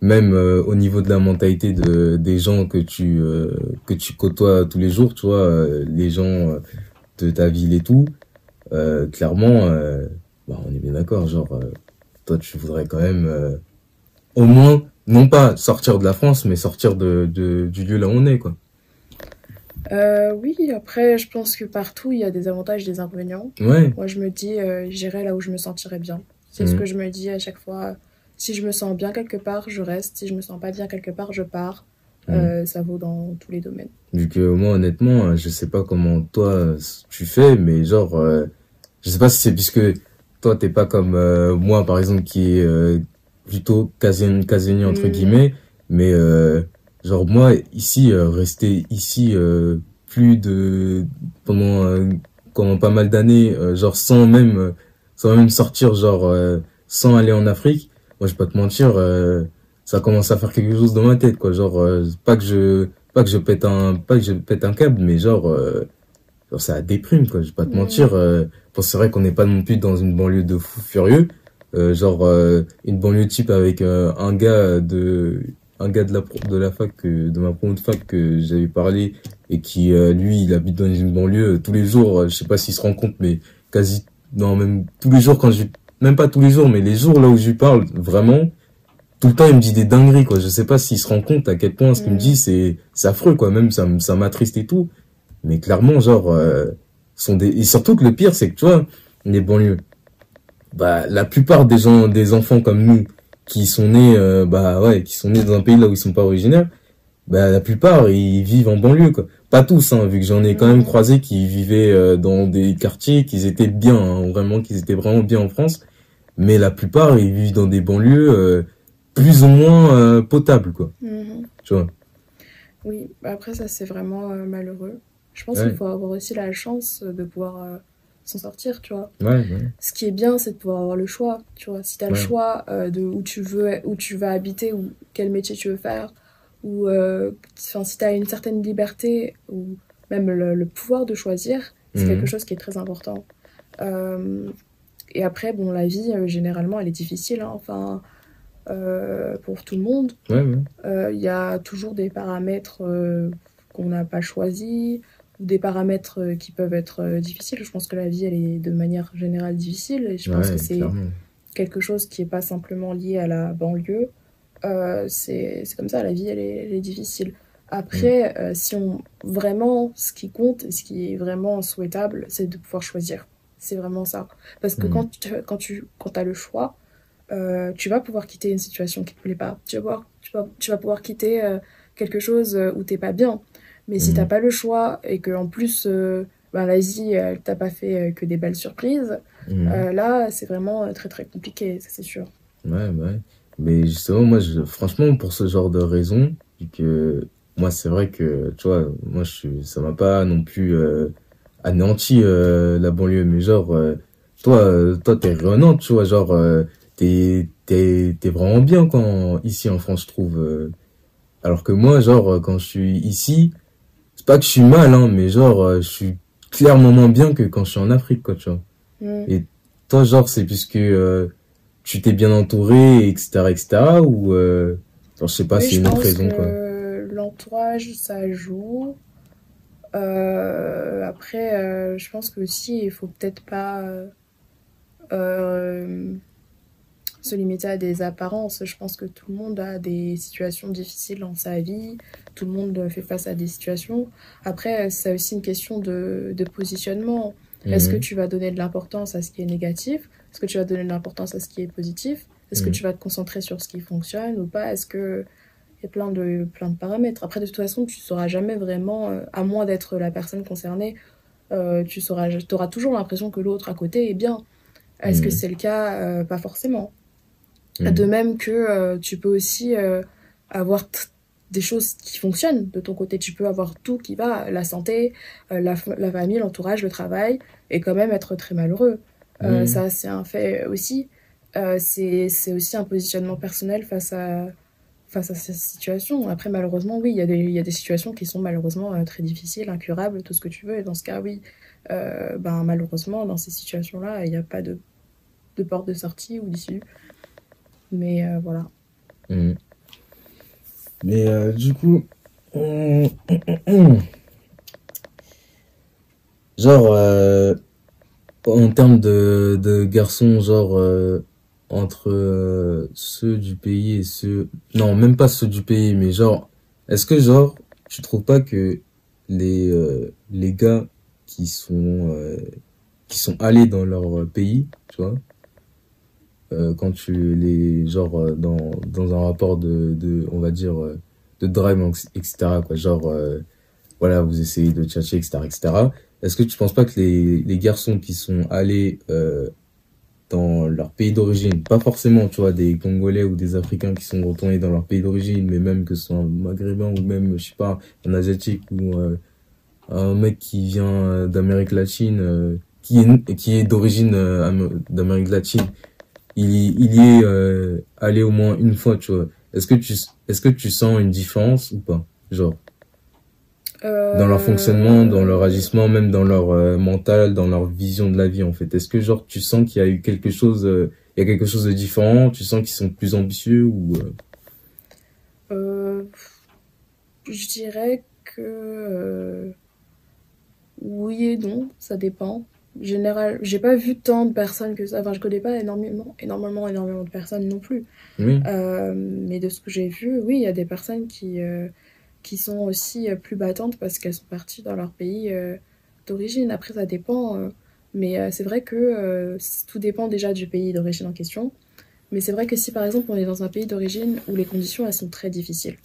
même euh, au niveau de la mentalité de des gens que tu euh, que tu côtoies tous les jours, tu vois, euh, les gens de ta ville et tout, clairement, bah, on est bien d'accord. Genre, toi, tu voudrais quand même au moins non pas sortir de la France, mais sortir de, de du lieu là où on est, quoi. Oui, après, je pense que partout, il y a des avantages et des inconvénients. Ouais. Moi, je me dis, j'irai là où je me sentirai bien. C'est ce Mhm. que je me dis à chaque fois. Si je me sens bien quelque part, je reste. Si je me sens pas bien quelque part, je pars. Euh, ça vaut dans tous les domaines. Vu que moi, honnêtement, euh, je sais pas comment toi euh, tu fais, mais genre, euh, je sais pas si c'est puisque toi t'es pas comme euh, moi, par exemple, qui est plutôt casanier, entre Mm. guillemets, mais genre moi ici, rester ici plus de pendant pendant pas mal d'années, genre sans même sans même sortir, genre sans aller en Afrique, moi je vais pas te mentir, euh, ça commence à faire quelque chose dans ma tête, quoi. Genre euh, pas que je pas que je pète un pas que je pète un câble mais genre euh, genre ça déprime quoi je vais pas te Mhm. mentir euh, bon, c'est vrai qu'on n'est pas non plus dans une banlieue de fou furieux euh, genre euh, une banlieue type avec euh, un gars de un gars de la de la fac que- de ma promo de fac que j'avais parlé et qui euh, lui il habite dans une banlieue tous les jours euh, je sais pas s'il se rend compte mais quasi non même tous les jours quand je même pas tous les jours mais les jours là où je lui parle vraiment tout le temps il me dit des dingueries quoi. Je sais pas s'il se rend compte à quel point ce qu'il me Mhm. dit c'est c'est affreux quoi. Même ça ça m'attriste et tout. Mais clairement genre euh, sont des et surtout que le pire c'est que tu vois les banlieues bah la plupart des gens des enfants comme nous qui sont nés euh, bah ouais qui sont nés dans un pays là où ils sont pas originaires bah la plupart ils vivent en banlieue quoi. Pas tous hein vu que j'en ai quand même Mhm. croisé qui vivaient euh, dans des quartiers qui étaient bien hein, vraiment qu'ils étaient vraiment bien en France mais la plupart ils vivent dans des banlieues euh, plus ou moins euh, potables quoi Mhm. tu vois Oui, bah après, ça, c'est vraiment euh, malheureux. Je pense Ouais. qu'il faut avoir aussi la chance de pouvoir s'en sortir, tu vois. ouais, ouais. Ce qui est bien, c'est de pouvoir avoir le choix, tu vois. Si tu as le choix de où tu veux, où tu vas habiter, ou quel métier tu veux faire, ou enfin, si tu as une certaine liberté, ou même le, le pouvoir de choisir, c'est Mhm. quelque chose qui est très important. Et après, bon, la vie, euh, généralement, elle est difficile, hein, enfin, euh, pour tout le monde. ouais, ouais. Euh, Il y a toujours des paramètres qu'on n'a pas choisis ou des paramètres qui peuvent être difficiles. Je pense que la vie, elle est de manière générale difficile et je pense Ouais, que c'est quelque chose qui n'est pas simplement lié à la banlieue. C'est comme ça, la vie, elle est, elle est difficile. Après, si on vraiment, ce qui compte, et ce qui est vraiment souhaitable, c'est de pouvoir choisir. C'est vraiment ça. Parce que Mhm. quand tu, quand tu quand as le choix, euh, tu vas pouvoir quitter une situation qui te plaît pas. Tu vas pouvoir, tu vas, tu vas pouvoir quitter euh, quelque chose euh, où t'es pas bien. Mais si Mhm. t'as pas le choix et que en plus, euh, ben, l'Asie, elle t'a pas fait que des belles surprises, euh, là, c'est vraiment très très compliqué, ça c'est sûr. Ouais, ouais. Mais justement, moi, je, franchement, pour ce genre de raison, vu que moi, c'est vrai que, tu vois, moi, je ça m'a pas non plus anéanti euh, la banlieue, mais genre, euh, toi, euh, toi, t'es rayonnante, tu vois, genre, t'es, t'es, t'es vraiment bien quand ici en France, je trouve. Alors que moi, genre, quand je suis ici, c'est pas que je suis mal, hein, mais genre, je suis clairement moins bien que quand je suis en Afrique, quoi, tu vois. Mm. Et toi, genre, c'est puisque tu t'es bien entouré, etc., etc., ou, genre, je sais pas, Oui, c'est une autre raison, quoi. l'entourage, ça joue. Euh, après, euh, je pense que aussi, il faut peut-être pas euh, se limiter à des apparences. Je pense que tout le monde a des situations difficiles dans sa vie. Tout le monde fait face à des situations. Après, c'est aussi une question de, de positionnement. Est-ce que Mhm. tu vas donner de l'importance à ce qui est négatif? Est-ce que tu vas donner de l'importance à ce qui est positif? Est-ce que Mhm. tu vas te concentrer sur ce qui fonctionne ou pas? Est-ce que y a plein de, plein de paramètres. Après, de toute façon, tu sauras jamais vraiment, euh, à moins d'être la personne concernée, euh, tu sauras, auras toujours l'impression que l'autre à côté est bien. Est-ce que Mhm. c'est le cas? Euh, pas forcément. Mhm. De même que tu peux aussi avoir des choses qui fonctionnent de ton côté. Tu peux avoir tout qui va, la santé, euh, la, famille, l'entourage, le travail, et quand même être très malheureux. Euh, Mhm. Ça, c'est un fait aussi. Euh, c'est aussi un positionnement personnel face à, face à cette situation. Après, malheureusement, oui, il y a des, il y a des situations qui sont malheureusement euh, très difficiles, incurables, tout ce que tu veux. Et dans ce cas, oui, euh, ben, malheureusement, dans ces situations-là, il n'y a pas de, de porte de sortie ou d'issue. Mais euh, voilà. Mhm. Mais euh, du coup, *clears throat* genre, euh, en termes de, de garçons, genre, euh, entre euh, ceux du pays et ceux... Non, même pas ceux du pays, mais genre, est-ce que, genre, tu trouves pas que les, euh, les gars qui sont, euh, qui sont allés dans leur pays, tu vois, euh, quand tu les genre euh, dans dans un rapport de de on va dire euh, de drive etc quoi genre voilà vous essayez de tchatcher etc etc est-ce que tu penses pas que les les garçons qui sont allés dans leur pays d'origine pas forcément tu vois des Congolais ou des Africains qui sont retournés dans leur pays d'origine mais même que ce soit un Maghrébin ou même je sais pas un Asiatique ou euh, un mec qui vient euh, d'Amérique latine euh, qui est qui est d'origine am- d'Amérique latine il, y- il est allé au moins une fois, tu vois. Est-ce que tu, est-ce que tu sens une différence ou pas? Genre, dans leur fonctionnement, dans leur Euh, agissement, même dans leur euh, mental, dans leur vision de la vie, en fait. Est-ce que, genre, tu sens qu'il y a eu quelque chose, euh, il y a quelque chose de différent? Tu sens qu'ils sont plus ambitieux ou, euh, Euh, je dirais que euh, oui et non, ça dépend. Général, j'ai pas vu tant de personnes que ça. Enfin, je connais pas énormément, énormément, énormément de personnes non plus. oui? Euh, mais de ce que j'ai vu, oui, il y a des personnes qui, euh, qui sont aussi euh, plus battantes parce qu'elles sont parties dans leur pays euh, d'origine. Après, ça dépend. euh, mais euh, c'est vrai que tout dépend déjà du pays d'origine en question. Mais c'est vrai que si par exemple on est dans un pays d'origine où les conditions elles sont très difficiles,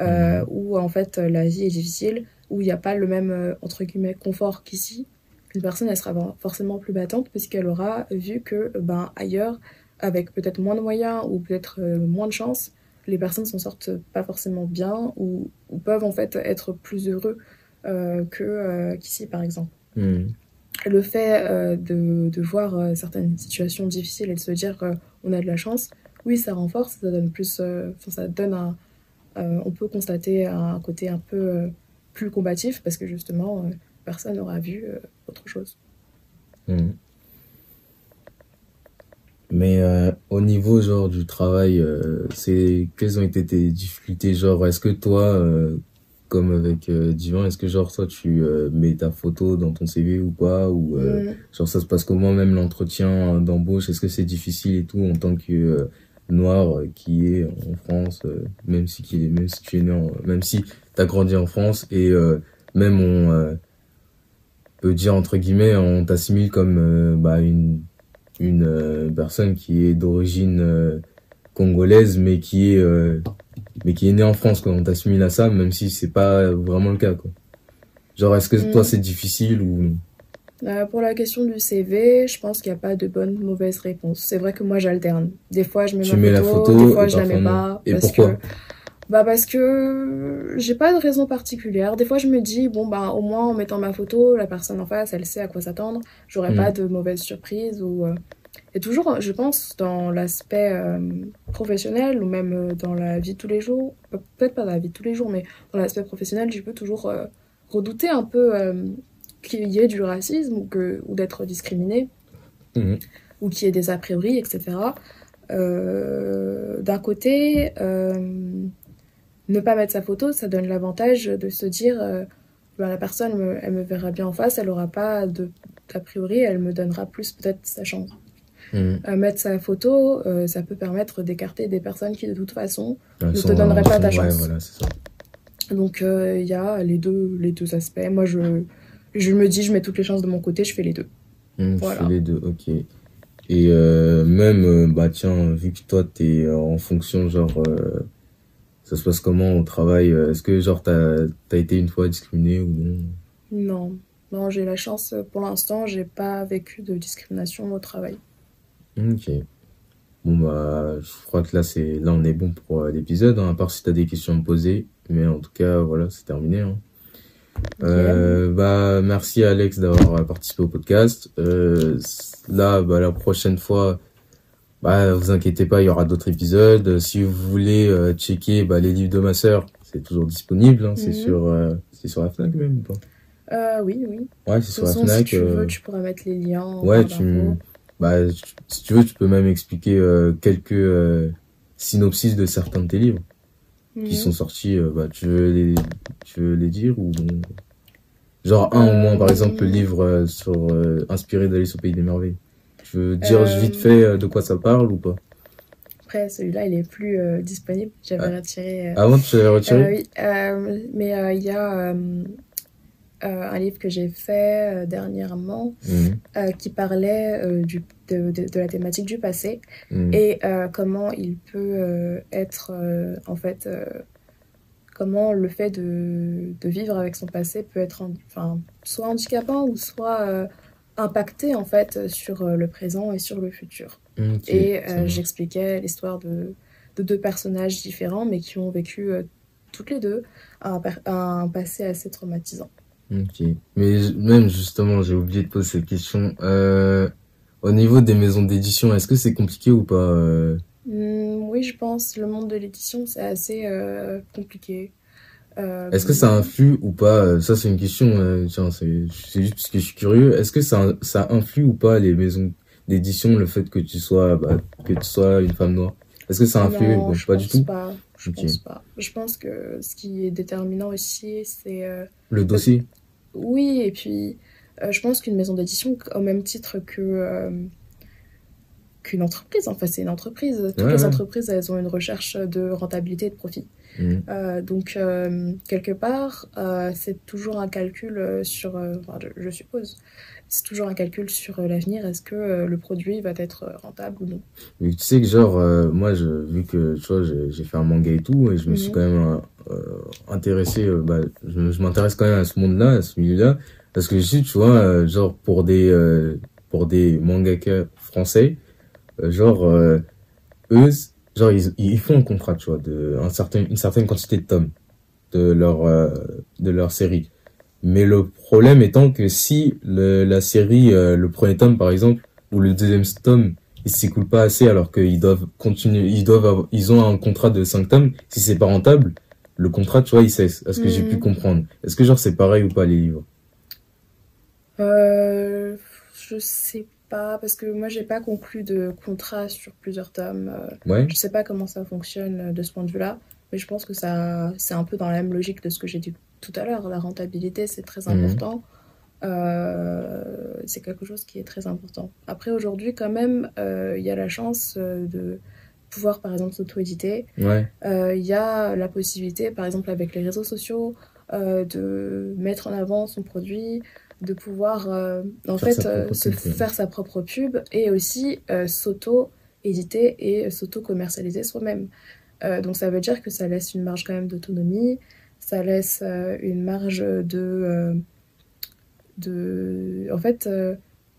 euh, Mhm. où en fait la vie est difficile, où il n'y a pas le même entre guillemets confort qu'ici, une personne elle sera forcément plus battante puisqu'elle aura vu que ben ailleurs, avec peut-être moins de moyens ou peut-être euh, moins de chance, les personnes s'en sortent pas forcément bien ou, ou peuvent en fait être plus heureux euh, que euh, qu'ici par exemple Hmm. le fait euh, de, de voir certaines situations difficiles et de se dire on a de la chance, oui, ça renforce, ça donne plus, ça donne un, on peut constater un côté un peu plus combatif parce que justement, personne n'aura vu autre chose. Hmm. Mais euh, au niveau genre du travail, euh, c'est quelles ont été tes difficultés? Genre, est-ce que toi, euh, comme avec euh, Divan, est-ce que genre toi tu euh, mets ta photo dans ton CV ou pas? Ou euh, genre ça se passe comment même l'entretien d'embauche? Est-ce que c'est difficile et tout en tant que euh, noir qui est en France, euh, même si qui est, même si tu es né en, même si t'as grandi en France et euh, même on euh, peut dire entre guillemets on t'assimile comme bah une une euh, personne qui est d'origine euh, congolaise mais qui est euh, mais qui est née en France quoi on t'assimile à ça même si c'est pas vraiment le cas quoi genre est-ce que toi Mm. c'est difficile ou Euh, pour la question du CV, je pense qu'il n'y a pas de bonne ou mauvaise réponse. C'est vrai que moi j'alterne. Des fois je mets tu ma mets la photo, photo des fois je la mets pas et parce pourquoi? que Bah parce que j'ai pas de raison particulière. Des fois je me dis bon bah au moins en mettant ma photo, la personne en face elle sait à quoi s'attendre. J'aurai pas Mm. de mauvaise surprise ou euh, et toujours, je pense, dans l'aspect euh, professionnel ou même euh, dans la vie de tous les jours, peut-être pas dans la vie de tous les jours, mais dans l'aspect professionnel, je peux toujours euh, redouter un peu qu'il y ait du racisme ou, que, ou d'être discriminé, Mhm. ou qu'il y ait des a priori, etc. D'un côté, ne pas mettre sa photo, ça donne l'avantage de se dire ben, la personne, me, elle me verra bien en face, elle n'aura pas de a priori, elle me donnera plus peut-être sa chance. Mhm. Euh, mettre sa photo, euh, ça peut permettre d'écarter des personnes qui de toute façon Elles ne te donneraient pas ta ouais, chance. voilà, c'est ça. Donc euh, il y a les deux, les deux aspects. Moi je, je me dis, je mets toutes les chances de mon côté, je fais les deux. Tu Voilà. fais les deux, ok. Et euh, même, euh, bah tiens, vu que toi, t'es euh, en fonction, genre, euh, ça se passe comment au travail euh, Est-ce que, genre, t'as as été une fois discriminé ou non? Non, non, j'ai la chance. euh, Pour l'instant, j'ai pas vécu de discrimination au travail. Ok. Bon, bah, je crois que là, c'est là on est bon pour euh, l'épisode, hein, à part si t'as des questions à me poser. Mais en tout cas, voilà, c'est terminé. hein. Euh, bah, merci Alex d'avoir participé au podcast. Euh, là, bah, la prochaine fois, bah, vous inquiétez pas, il y aura d'autres épisodes. Euh, Si vous voulez euh, checker bah, les livres de ma sœur, c'est toujours disponible. hein, C'est Mhm. sur, euh, c'est sur la Fnac même ou pas? Euh, oui, oui. Ouais, c'est sur la Fnac. si tu euh, veux, tu pourras mettre les liens. en Ouais, tu, bah, si tu veux, tu peux même expliquer euh, quelques euh, synopsis de certains de tes livres qui Mhm. sont sortis. euh, bah, tu veux les, tu veux les dire ou genre un au moins, par Euh, exemple, le livre euh, sur euh, inspiré d'Alice au pays des merveilles. Tu veux dire Euh, vite fait euh, de quoi ça parle ou pas? Après, celui-là, il est plus euh, disponible. J'avais Ah. retiré. euh, Avant, tu l'avais retiré? Oui, mais il y a un livre que j'ai fait dernièrement Mhm, qui parlait du, de, de- de la thématique du passé mhm. et comment il peut être en fait comment le fait de, de vivre avec son passé peut être en- enfin, soit handicapant ou soit euh, impacté en fait sur euh, le présent et sur le futur. Et euh, j'expliquais l'histoire de, de deux personnages différents, mais qui ont vécu euh, toutes les deux un, passé assez traumatisant. Ok. Mais même justement, j'ai oublié de poser cette question. Euh, au niveau des maisons d'édition, est-ce que c'est compliqué ou pas euh, Hmm, oui, je pense le monde de l'édition, c'est assez euh, compliqué. Euh, Est-ce que ça influe ou pas euh, Ça, c'est une question. euh, tiens, c'est juste parce que je suis curieux. Est-ce que ça, ça influe ou pas les maisons d'édition le fait que tu sois bah, que tu sois une femme noire? Est-ce que ça influe Non, Bon, je pas pense du tout. Pas. Je Ok. pense pas. Je pense que ce qui est déterminant aussi, c'est euh, Le dossier. Oui, et puis je pense qu'une maison d'édition, au même titre que qu'une entreprise, enfin c'est une entreprise, toutes Ouais, les ouais. entreprises, elles ont une recherche de rentabilité et de profit. Mhm. Euh, donc euh, quelque part, euh, c'est toujours un calcul sur, enfin, je, je suppose, c'est toujours un calcul sur l'avenir. Est-ce que le produit va être rentable ou non? Mais tu sais que genre moi je vu que tu vois j'ai fait un manga et tout et je me suis Mhm. quand même intéressé bah je, je m'intéresse quand même à ce monde-là à ce milieu-là parce que je suis tu vois genre pour des pour des mangaka français genre eux genre ils, ils font un contrat tu vois de un certain une certaine quantité de tomes de leur euh, de leur série. Mais le problème étant que si le, la série euh, le premier tome par exemple ou le deuxième tome ils s'écoulent pas assez alors qu'ils doivent continuer ils doivent avoir- ils ont un contrat de 5 tomes si c'est pas rentable le contrat tu vois il cesse. À ce que j'ai pu comprendre? Est-ce que genre c'est pareil ou pas les livres? Euh, Je sais pas, parce que moi j'ai pas conclu de contrat sur plusieurs tomes. euh, ouais Je sais pas comment ça fonctionne euh, de ce point de vue-là, mais je pense que ça, c'est un peu dans la même logique de ce que j'ai dit tout à l'heure. La rentabilité, c'est très Mhm. important. Euh, c'est quelque chose qui est très important. Après, aujourd'hui, quand même, euh, il y a la chance euh, de pouvoir, par exemple, s'auto-éditer. ouais Euh, Il y a la possibilité, par exemple, avec les réseaux sociaux, euh, de mettre en avant son produit, de pouvoir, euh, en Faire fait, sa euh, propre se pub, faire sa propre pub et aussi euh, s'auto-éditer et s'auto-commercialiser soi-même. Donc, ça veut dire que ça laisse une marge quand même d'autonomie, ça laisse une marge de, de... En fait,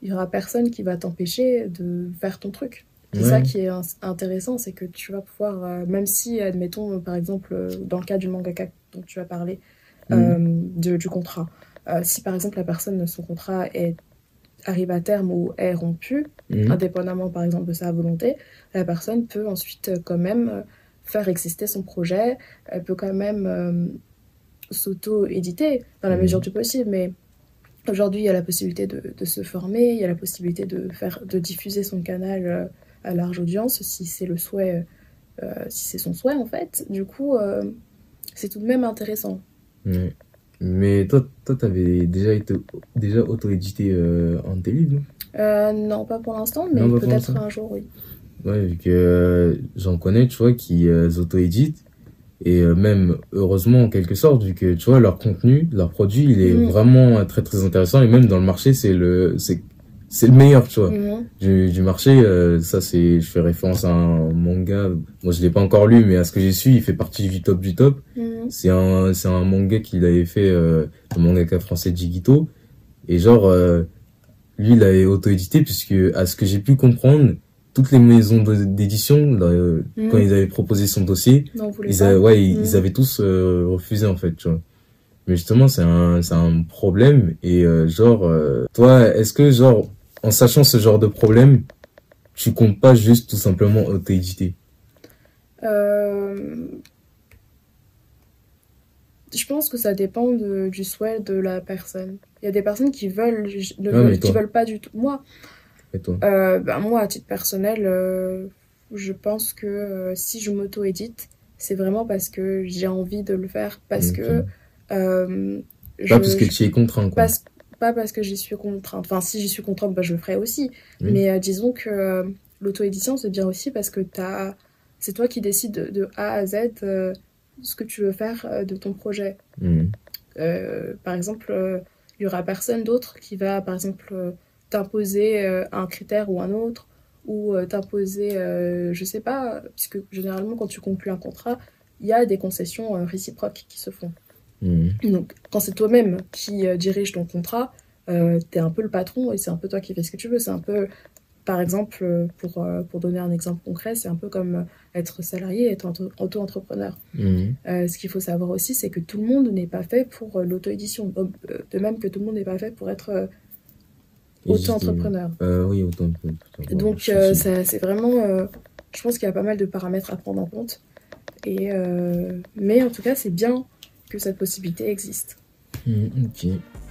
il y aura personne qui va t'empêcher de faire ton truc. C'est Ouais. ça qui est in- intéressant, c'est que tu vas pouvoir, même si, admettons, par exemple, dans le cas du mangaka dont tu as parlé, de- du contrat, euh, si par exemple la personne, son contrat est arrive à terme ou est rompu, Mhm. indépendamment par exemple de sa volonté, la personne peut ensuite euh, quand même euh, faire exister son projet, elle peut quand même euh, s'auto-éditer dans la Mhm. mesure du possible, mais aujourd'hui il y a la possibilité de, de se former, il y a la possibilité de, faire, de diffuser son canal à large audience si c'est le souhait, euh, si c'est son souhait en fait. Du coup, c'est tout de même intéressant. Ouais. Mais toi, toi, t'avais déjà été déjà auto-édité euh, un de tes livres, non? Euh, non, pas pour l'instant, mais peut-être un jour, oui. Ouais, vu que euh, j'en connais, tu vois, qui euh, auto-éditent. Et euh, même, heureusement, en quelque sorte, vu que, tu vois, leur contenu, leur produit, il est Mhm. vraiment très, très intéressant. Et même dans le marché, c'est le, c'est, c'est le meilleur, tu vois. Du, du marché, euh, ça, c'est, je fais référence à un manga. Moi, je l'ai pas encore lu, mais à ce que j'ai su, il fait partie du top du top. C'est un, c'est un manga qu'il avait fait, euh, le mangaka français Jigito. Et genre, euh, lui, il avait auto-édité, puisque, à ce que j'ai pu comprendre, toutes les maisons d'édition, euh, quand ils avaient proposé son dossier, Non, ils, avaient, ouais, ils, ils avaient tous refusé, en fait, tu vois. Mais justement, c'est un, c'est un problème. Et genre, toi, est-ce que, genre, en sachant ce genre de problème, tu comptes pas juste tout simplement auto-éditer Euh, Je pense que ça dépend de- du souhait de la personne. Il y a des personnes qui veulent, ne veulent, qui toi veulent pas du tout. Moi, Et toi euh, ben moi, à titre personnel, euh, je pense que si je m'auto-édite, c'est vraiment parce que j'ai envie de le faire, parce Ok. que je, Pas parce que tu es contraint, quoi. parce- pas parce que j'y suis contrainte. Enfin, si j'y suis contrainte, bah, je le ferai aussi. Oui. Mais euh, disons que euh, l'auto-édition, c'est bien aussi parce que t'as... c'est toi qui décides de, de A à Z euh, ce que tu veux faire de ton projet. Euh, par exemple, il y aura personne d'autre qui va, par exemple, t'imposer un critère ou un autre, ou t'imposer, je sais pas, puisque généralement, quand tu conclus un contrat, il y a des concessions réciproques qui se font. Mhm. Donc, quand c'est toi-même qui euh, dirige ton contrat, euh, t'es un peu le patron et c'est un peu toi qui fais ce que tu veux. C'est un peu, par exemple, euh, pour, euh, pour donner un exemple concret, c'est un peu comme être salarié et être auto- auto-entrepreneur. Euh, ce qu'il faut savoir aussi, c'est que tout le monde n'est pas fait pour l'auto-édition. De même que tout le monde n'est pas fait pour être auto-entrepreneur. Oui, auto-entrepreneur. Donc, c'est vraiment. je pense qu'il y a pas mal de paramètres à prendre en compte. Et, mais en tout cas, c'est bien que cette possibilité existe. Mhm, ok.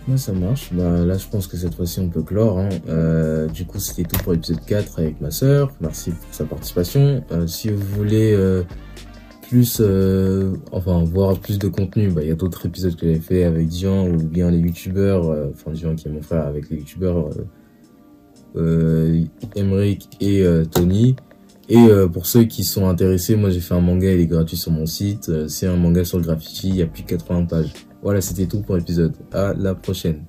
Moi, ça marche. Bah, là, je pense que cette fois-ci, on peut clore. Hein. Euh, du coup, c'était tout pour l'épisode 4 avec ma sœur. Merci pour sa participation. Euh, si vous voulez euh, plus, enfin, voir plus de contenu, bah, il y a d'autres épisodes que j'avais fait avec Dian ou bien les youtubeurs, enfin, Dian qui est mon frère, avec les youtubeurs Emric et Tony. Et euh, pour ceux qui sont intéressés, moi j'ai fait un manga, il est gratuit sur mon site. Euh, c'est un manga sur le graffiti, il y a plus de 80 pages. Voilà, c'était tout pour l'épisode. À la prochaine.